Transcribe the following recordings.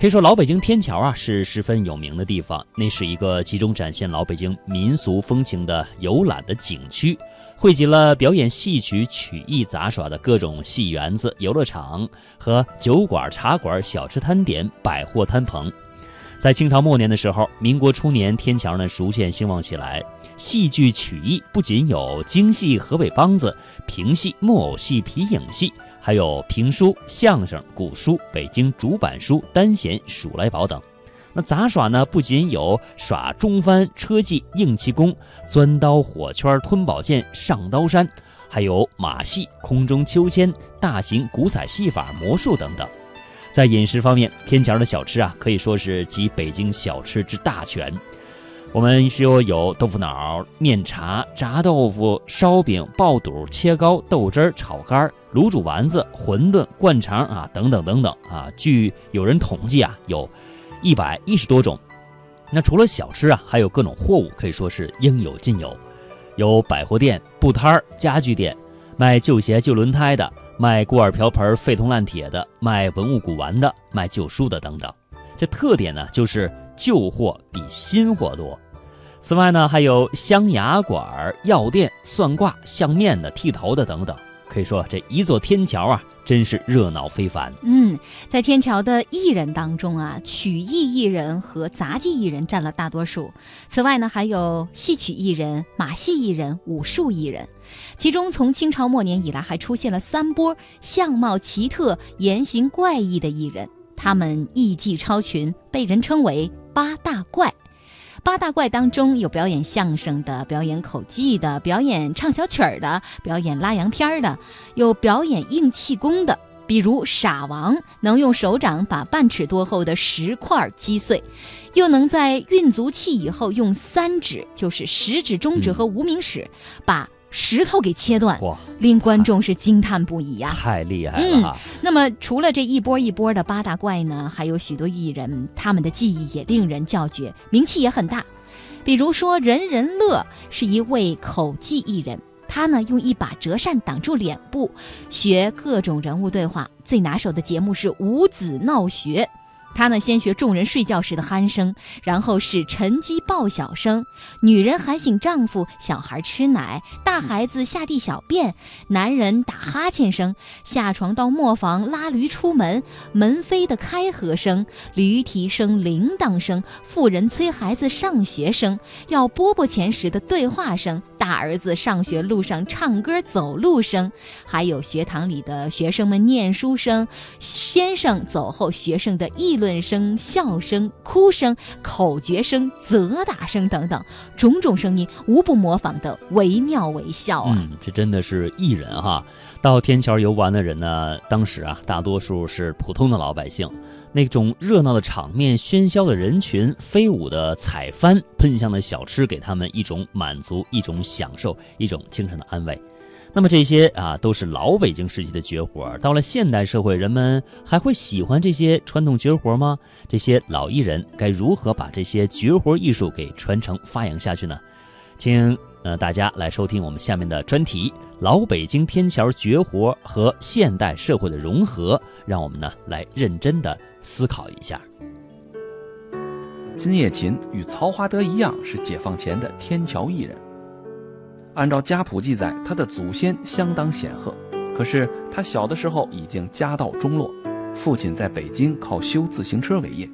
可以说，老北京天桥啊是十分有名的地方，那是一个集中展现老北京民俗风情的游览的景区，汇集了表演戏曲、曲艺、杂耍的各种戏园子、游乐场和酒馆、茶馆、小吃摊点、百货摊棚。在清朝末年的时候，民国初年，天桥呢逐渐兴旺起来。戏剧曲艺不仅有京戏、河北梆子、评戏、木偶戏、皮影戏，还有评书、相声、古书、北京竹板书、单弦、数来宝等。那杂耍呢，不仅有耍中翻、车技、硬气功、钻刀、火圈、吞宝剑、上刀山，还有马戏、空中秋千、大型古彩戏法、魔术等等。在饮食方面，天桥的小吃啊，可以说是集北京小吃之大全。我们说有豆腐脑、面茶、炸豆腐、烧饼、爆肚、切糕、豆汁儿、炒肝儿、卤煮丸子、馄饨、灌肠啊，等等等等啊。据有人统计啊，有一百一十多种。那除了小吃啊，还有各种货物，可以说是应有尽有。有百货店、布摊儿、家具店，卖旧鞋、旧轮胎的。卖锅碗瓢盆、废铜烂铁的，卖文物古玩的，卖旧书的等等。这特点呢，就是旧货比新货多。此外呢，还有镶牙馆、药店、算卦、相面的、剃头的等等。可以说，这一座天桥啊。真是热闹非凡。嗯，在天桥的艺人当中啊，曲艺艺人和杂技艺人占了大多数。此外呢，还有戏曲艺人、马戏艺人、武术艺人。其中，从清朝末年以来，还出现了三波相貌奇特、言行怪异的艺人，他们艺技超群，被人称为八大怪。八大怪当中有表演相声的，表演口技的，表演唱小曲儿的，表演拉洋片儿的，有表演硬气功的，比如傻王能用手掌把半尺多厚的石块击碎，又能在运足气以后用三指，就是食指、中指和无名指，把。石头给切断，令观众是惊叹不已呀！太厉害了。那么除了这一波一波的八大怪呢，还有许多艺人，他们的技艺也令人叫绝，名气也很大。比如说人人乐是一位口技艺人，他呢用一把折扇挡住脸部，学各种人物对话。最拿手的节目是五子闹学。他呢，先学众人睡觉时的鼾声，然后是晨鸡报晓声，女人喊醒丈夫，小孩吃奶，大孩子下地小便，男人打哈欠声，下床到磨坊拉驴出门，门扉的开合声，驴蹄声，铃铛声，妇人催孩子上学声，要饽饽钱时的对话声，大儿子上学路上唱歌走路声，还有学堂里的学生们念书声，先生走后学生的议。论声、笑声、哭声、口诀声、责打声等等，种种声音无不模仿的惟妙惟肖啊！嗯，这真的是艺人哈。到天桥游玩的人呢，当时啊，大多数是普通的老百姓。那种热闹的场面、喧嚣的人群、飞舞的彩帆、喷香的小吃，给他们一种满足、一种享受、一种精神的安慰。那么这些啊，都是老北京时期的绝活。到了现代社会，人们还会喜欢这些传统绝活吗？这些老艺人该如何把这些绝活艺术给传承发扬下去呢？请呃大家来收听我们下面的专题《老北京天桥绝活和现代社会的融合》，让我们呢来认真的思考一下。金叶琴与曹华德一样，是解放前的天桥艺人。按照家谱记载，他的祖先相当显赫，可是他小的时候已经家道中落，父亲在北京靠修自行车为业。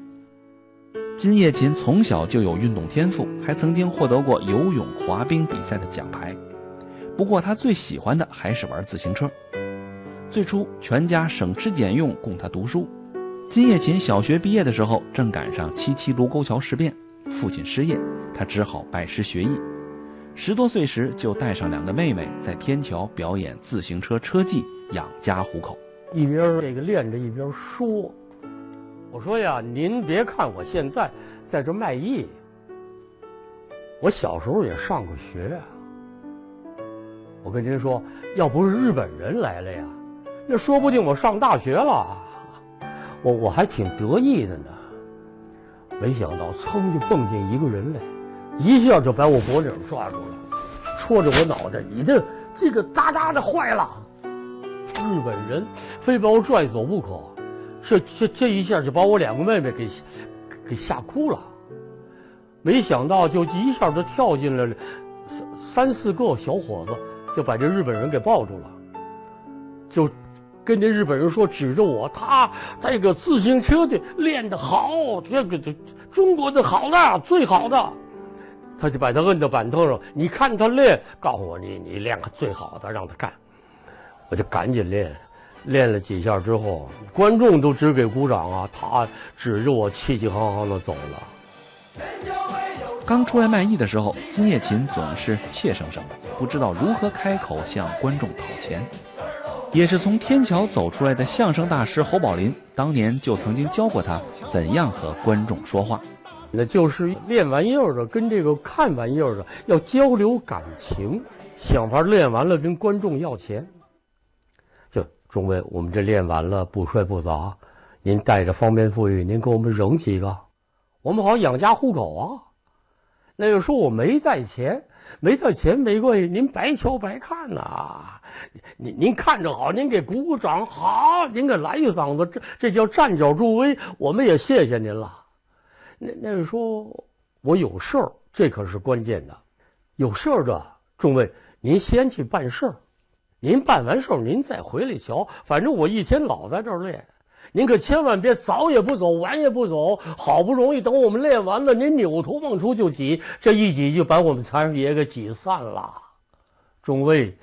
金叶琴从小就有运动天赋，还曾经获得过游泳、滑冰比赛的奖牌。不过他最喜欢的还是玩自行车。最初全家省吃俭用供他读书。金叶琴小学毕业的时候，正赶上七七卢沟桥事变，父亲失业，他只好拜师学艺。十多岁时就带上两个妹妹在天桥表演自行车车技，养家糊口。一边这个练着，一边说：“我说呀，您别看我现在在这卖艺，我小时候也上过学。我跟您说，要不是日本人来了呀，那说不定我上大学了。我我还挺得意的呢。没想到噌就蹦进一个人来。”一下就把我脖领抓住了，戳着我脑袋，你这这个哒哒的坏了。日本人非把我拽走不可，这这这一下就把我两个妹妹给给吓哭了。没想到就一下就跳进了三三四个小伙子，就把这日本人给抱住了，就跟这日本人说，指着我，他这个自行车的练得好，这个这中国的好的最好的，他就把他摁到板凳上，你看他练，告诉我你你练个最好的，让他干，我就赶紧练，练了几下之后，观众都只给鼓掌啊，他指着我气气昂昂的走了。刚出来卖艺的时候，金叶琴总是怯生生的，不知道如何开口向观众讨钱。也是从天桥走出来的相声大师侯宝林，当年就曾经教过他怎样和观众说话。那就是练玩意儿的跟这个看玩意儿的要交流感情，想法练完了跟观众要钱。就中尉，我们这练完了不摔不砸，您带着方便富裕，您给我们扔几个，我们好养家糊口啊。那个说我没带钱，没带钱没关系，您白瞧白看呐。您您看着好，您给鼓鼓掌，好，您给来一嗓子，这这叫站脚助威，我们也谢谢您了。那那个说我有事儿，这可是关键的。有事儿的众位，您先去办事儿，您办完事儿您再回来瞧。反正我一天老在这儿练。您可千万别早也不走，晚也不走。好不容易等我们练完了，您扭头往出就挤，这一挤就把我们财神爷给挤散了。众位，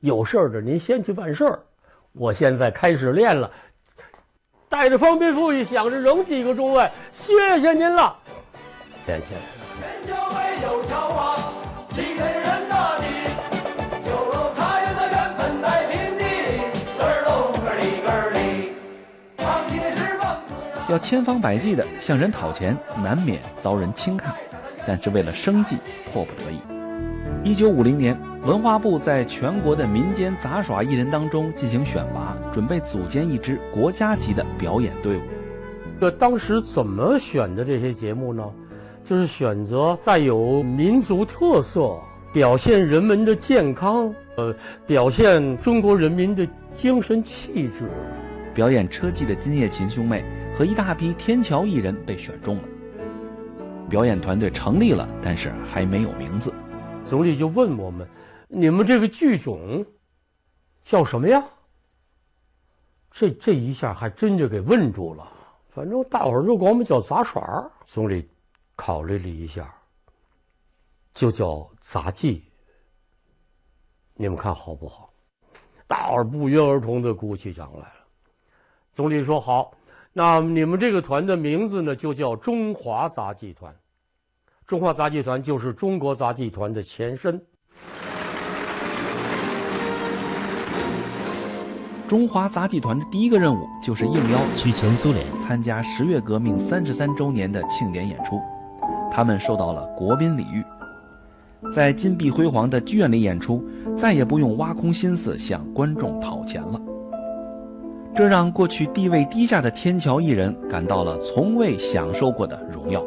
有事儿的您先去办事儿，我现在开始练了。带着方便富裕，想着扔几个众位，谢谢您了。练起来要千方百计地向人讨钱，难免遭人轻看，但是为了生计，迫不得已。一九五零年，文化部在全国的民间杂耍艺人当中进行选拔，准备组建一支国家级的表演队伍。这当时怎么选的这些节目呢？就是选择带有民族特色、表现人们的健康、呃，表现中国人民的精神气质。表演车技的金叶琴兄妹。和一大批天桥艺人被选中了，表演团队成立了，但是还没有名字。总理就问我们：“你们这个剧种叫什么呀？”这这一下还真就给问住了。反正大伙儿都管我们叫杂耍儿。总理考虑了一下，就叫杂技。你们看好不好？大伙儿不约而同的鼓起掌来了。总理说：“好。”那你们这个团的名字呢，就叫中华杂技团。中华杂技团就是中国杂技团的前身。中华杂技团的第一个任务就是应邀去前苏联参加十月革命三十三周年的庆典演出。他们受到了国宾礼遇，在金碧辉煌的剧院里演出，再也不用挖空心思向观众讨钱了。这让过去地位低下的天桥艺人感到了从未享受过的荣耀。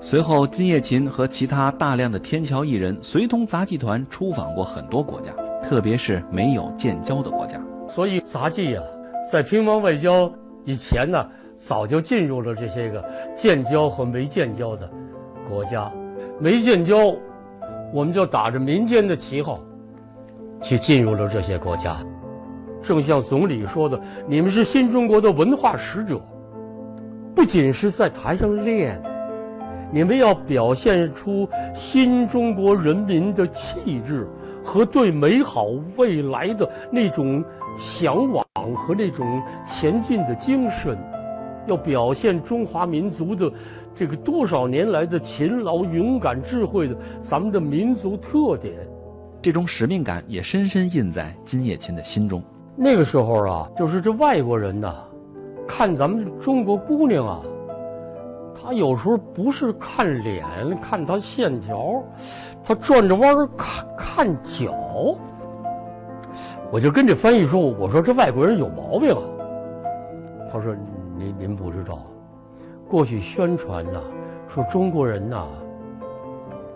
随后，金叶琴和其他大量的天桥艺人随同杂技团出访过很多国家，特别是没有建交的国家。所以，杂技呀，在乒乓外交以前呢，早就进入了这些个建交和没建交的国家。没建交，我们就打着民间的旗号，去进入了这些国家。正像总理说的，你们是新中国的文化使者，不仅是在台上练，你们要表现出新中国人民的气质和对美好未来的那种向往和那种前进的精神，要表现中华民族的这个多少年来的勤劳、勇敢、智慧的咱们的民族特点，这种使命感也深深印在金叶琴的心中。那个时候啊，就是这外国人呐，看咱们中国姑娘啊，他有时候不是看脸，看她线条，他转着弯儿看看脚。我就跟这翻译说：“我说这外国人有毛病啊。”他说：“您您不知道，过去宣传呐，说中国人呐，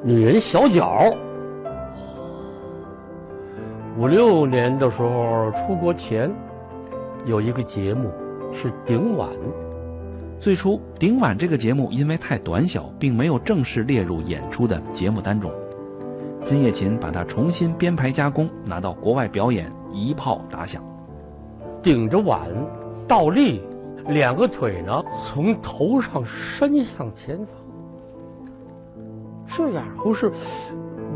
女人小脚。”五六年的时候出国前，有一个节目，是顶碗。最初，顶碗这个节目因为太短小，并没有正式列入演出的节目单中。金叶琴把它重新编排加工，拿到国外表演，一炮打响。顶着碗，倒立，两个腿呢从头上伸向前方，这样不是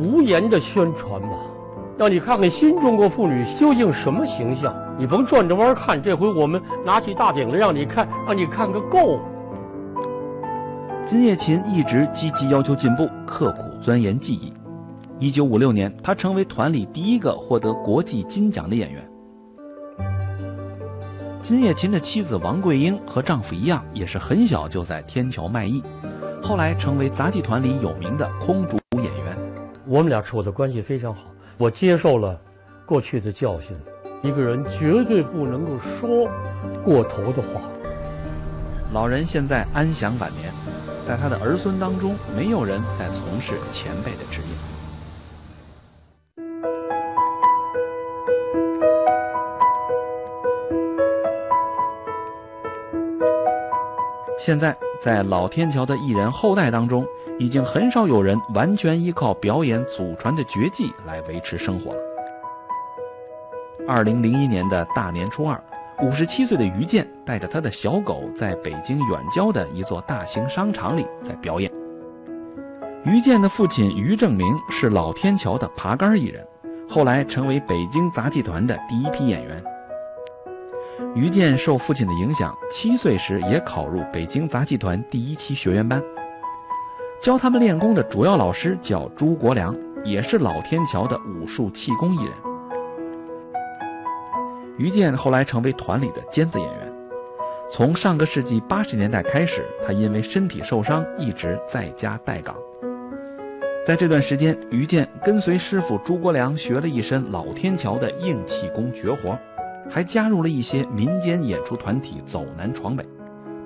无言的宣传吗？让你看看新中国妇女究竟什么形象。你甭转着弯看，这回我们拿起大顶子让你看，让你看个够。金叶琴一直积极要求进步，刻苦钻研技艺。一九五六年，她成为团里第一个获得国际金奖的演员。金叶琴的妻子王桂英和丈夫一样，也是很小就在天桥卖艺，后来成为杂技团里有名的空竹演员。我们俩处的关系非常好，我接受了过去的教训，一个人绝对不能够说过头的话。老人现在安享晚年，在他的儿孙当中，没有人在从事前辈的职业。现在，在老天桥的艺人后代当中，已经很少有人完全依靠表演祖传的绝技来维持生活了。二零零一年的大年初二，五十七岁的于健带着他的小狗，在北京远郊的一座大型商场里在表演。于健的父亲于正明是老天桥的爬杆艺人，后来成为北京杂技团的第一批演员。于健受父亲的影响，七岁时也考入北京杂技团第一期学员班。教他们练功的主要老师叫朱国良，也是老天桥的武术气功艺人。于健后来成为团里的尖子演员。从上个世纪八十年代开始，他因为身体受伤，一直在家待岗。在这段时间，于健跟随师傅朱国良学了一身老天桥的硬气功绝活。还加入了一些民间演出团体，走南闯北，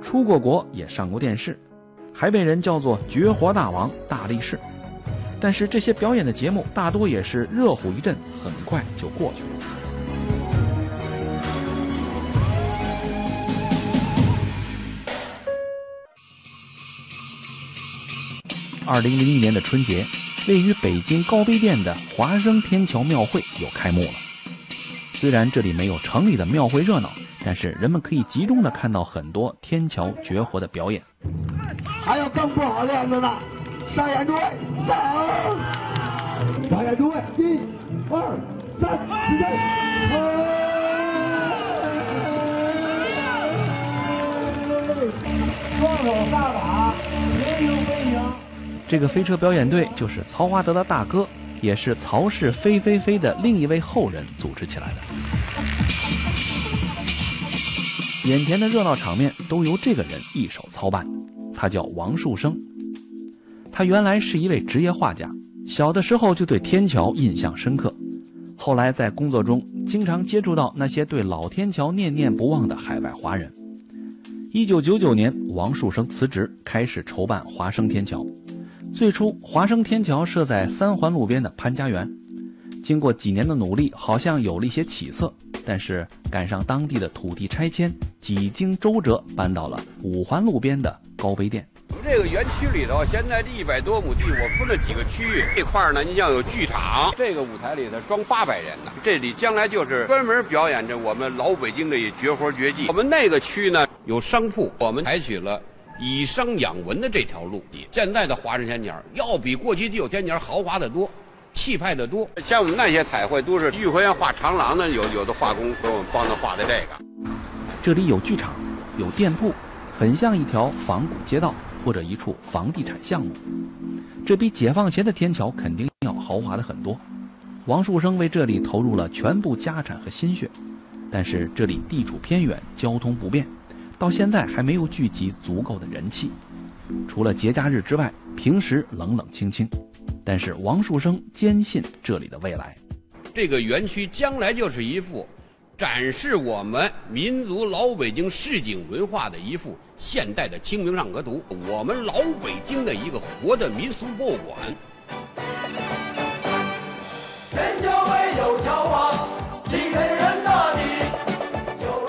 出过国，也上过电视，还被人叫做“绝活大王”大力士。但是这些表演的节目大多也是热乎一阵，很快就过去了。二零零一年的春节，位于北京高碑店的华生天桥庙会又开幕了。虽然这里没有城里的庙会热闹，但是人们可以集中的看到很多天桥绝活的表演。还有更不好练的呢，上演诸位，走！上演诸位，一、二、三，起身！双手大把，飞行飞行。这个飞车表演队就是曹华德的大哥。也是曹氏飞飞飞的另一位后人组织起来的。眼前的热闹场面都由这个人一手操办，他叫王树生。他原来是一位职业画家，小的时候就对天桥印象深刻。后来在工作中，经常接触到那些对老天桥念念不忘的海外华人。一九九九年，王树生辞职，开始筹办华生天桥。最初，华生天桥设在三环路边的潘家园，经过几年的努力，好像有了一些起色。但是赶上当地的土地拆迁，几经周折，搬到了五环路边的高碑店。我们这个园区里头，现在这一百多亩地，我分了几个区域。这块呢，你像有剧场，这个舞台里头装八百人呢。这里将来就是专门表演着我们老北京的绝活绝技。我们那个区呢，有商铺，我们采取了。以商养文的这条路，现在的华人天桥要比过去的有天桥豪华的多，气派的多。像我们那些彩绘都是御花园画长廊的，有有的画工给我们帮他画的这个。这里有剧场，有店铺，很像一条仿古街道或者一处房地产项目。这比解放前的天桥肯定要豪华的很多。王树生为这里投入了全部家产和心血，但是这里地处偏远，交通不便。到现在还没有聚集足够的人气，除了节假日之外，平时冷冷清清。但是王树生坚信这里的未来，这个园区将来就是一幅展示我们民族老北京市井文化的一幅现代的《清明上河图》，我们老北京的一个活的民俗博物馆。天桥没有桥啊，几个人大地。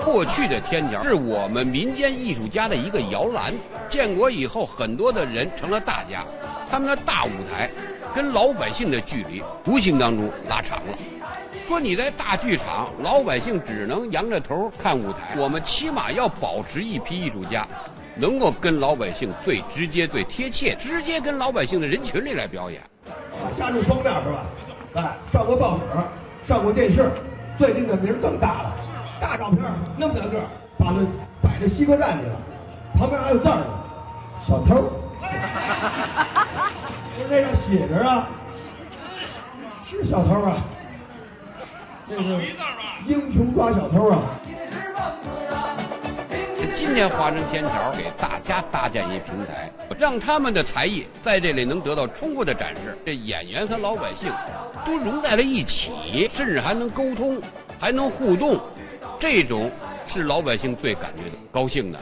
过去的天桥是我们民间艺术家的一个摇篮。建国以后，很多的人成了大家，他们的大舞台跟老百姓的距离无形当中拉长了。说你在大剧场，老百姓只能仰着头看舞台，我们起码要保持一批艺术家，能够跟老百姓最直接、最贴切，直接跟老百姓的人群里来表演。家住封面是吧？哎，上过报纸，上过电视，最近的名更大了，大照片那么大个，把那摆在西客站去了，旁边还有字儿呢，小偷。就那上写着啊，是小偷啊，那是英雄抓小偷啊。今天华城天桥给大家搭建一平台，让他们的才艺在这里能得到充分的展示。这演员和老百姓都融在了一起，甚至还能沟通，还能互动，这种是老百姓最感觉到高兴的。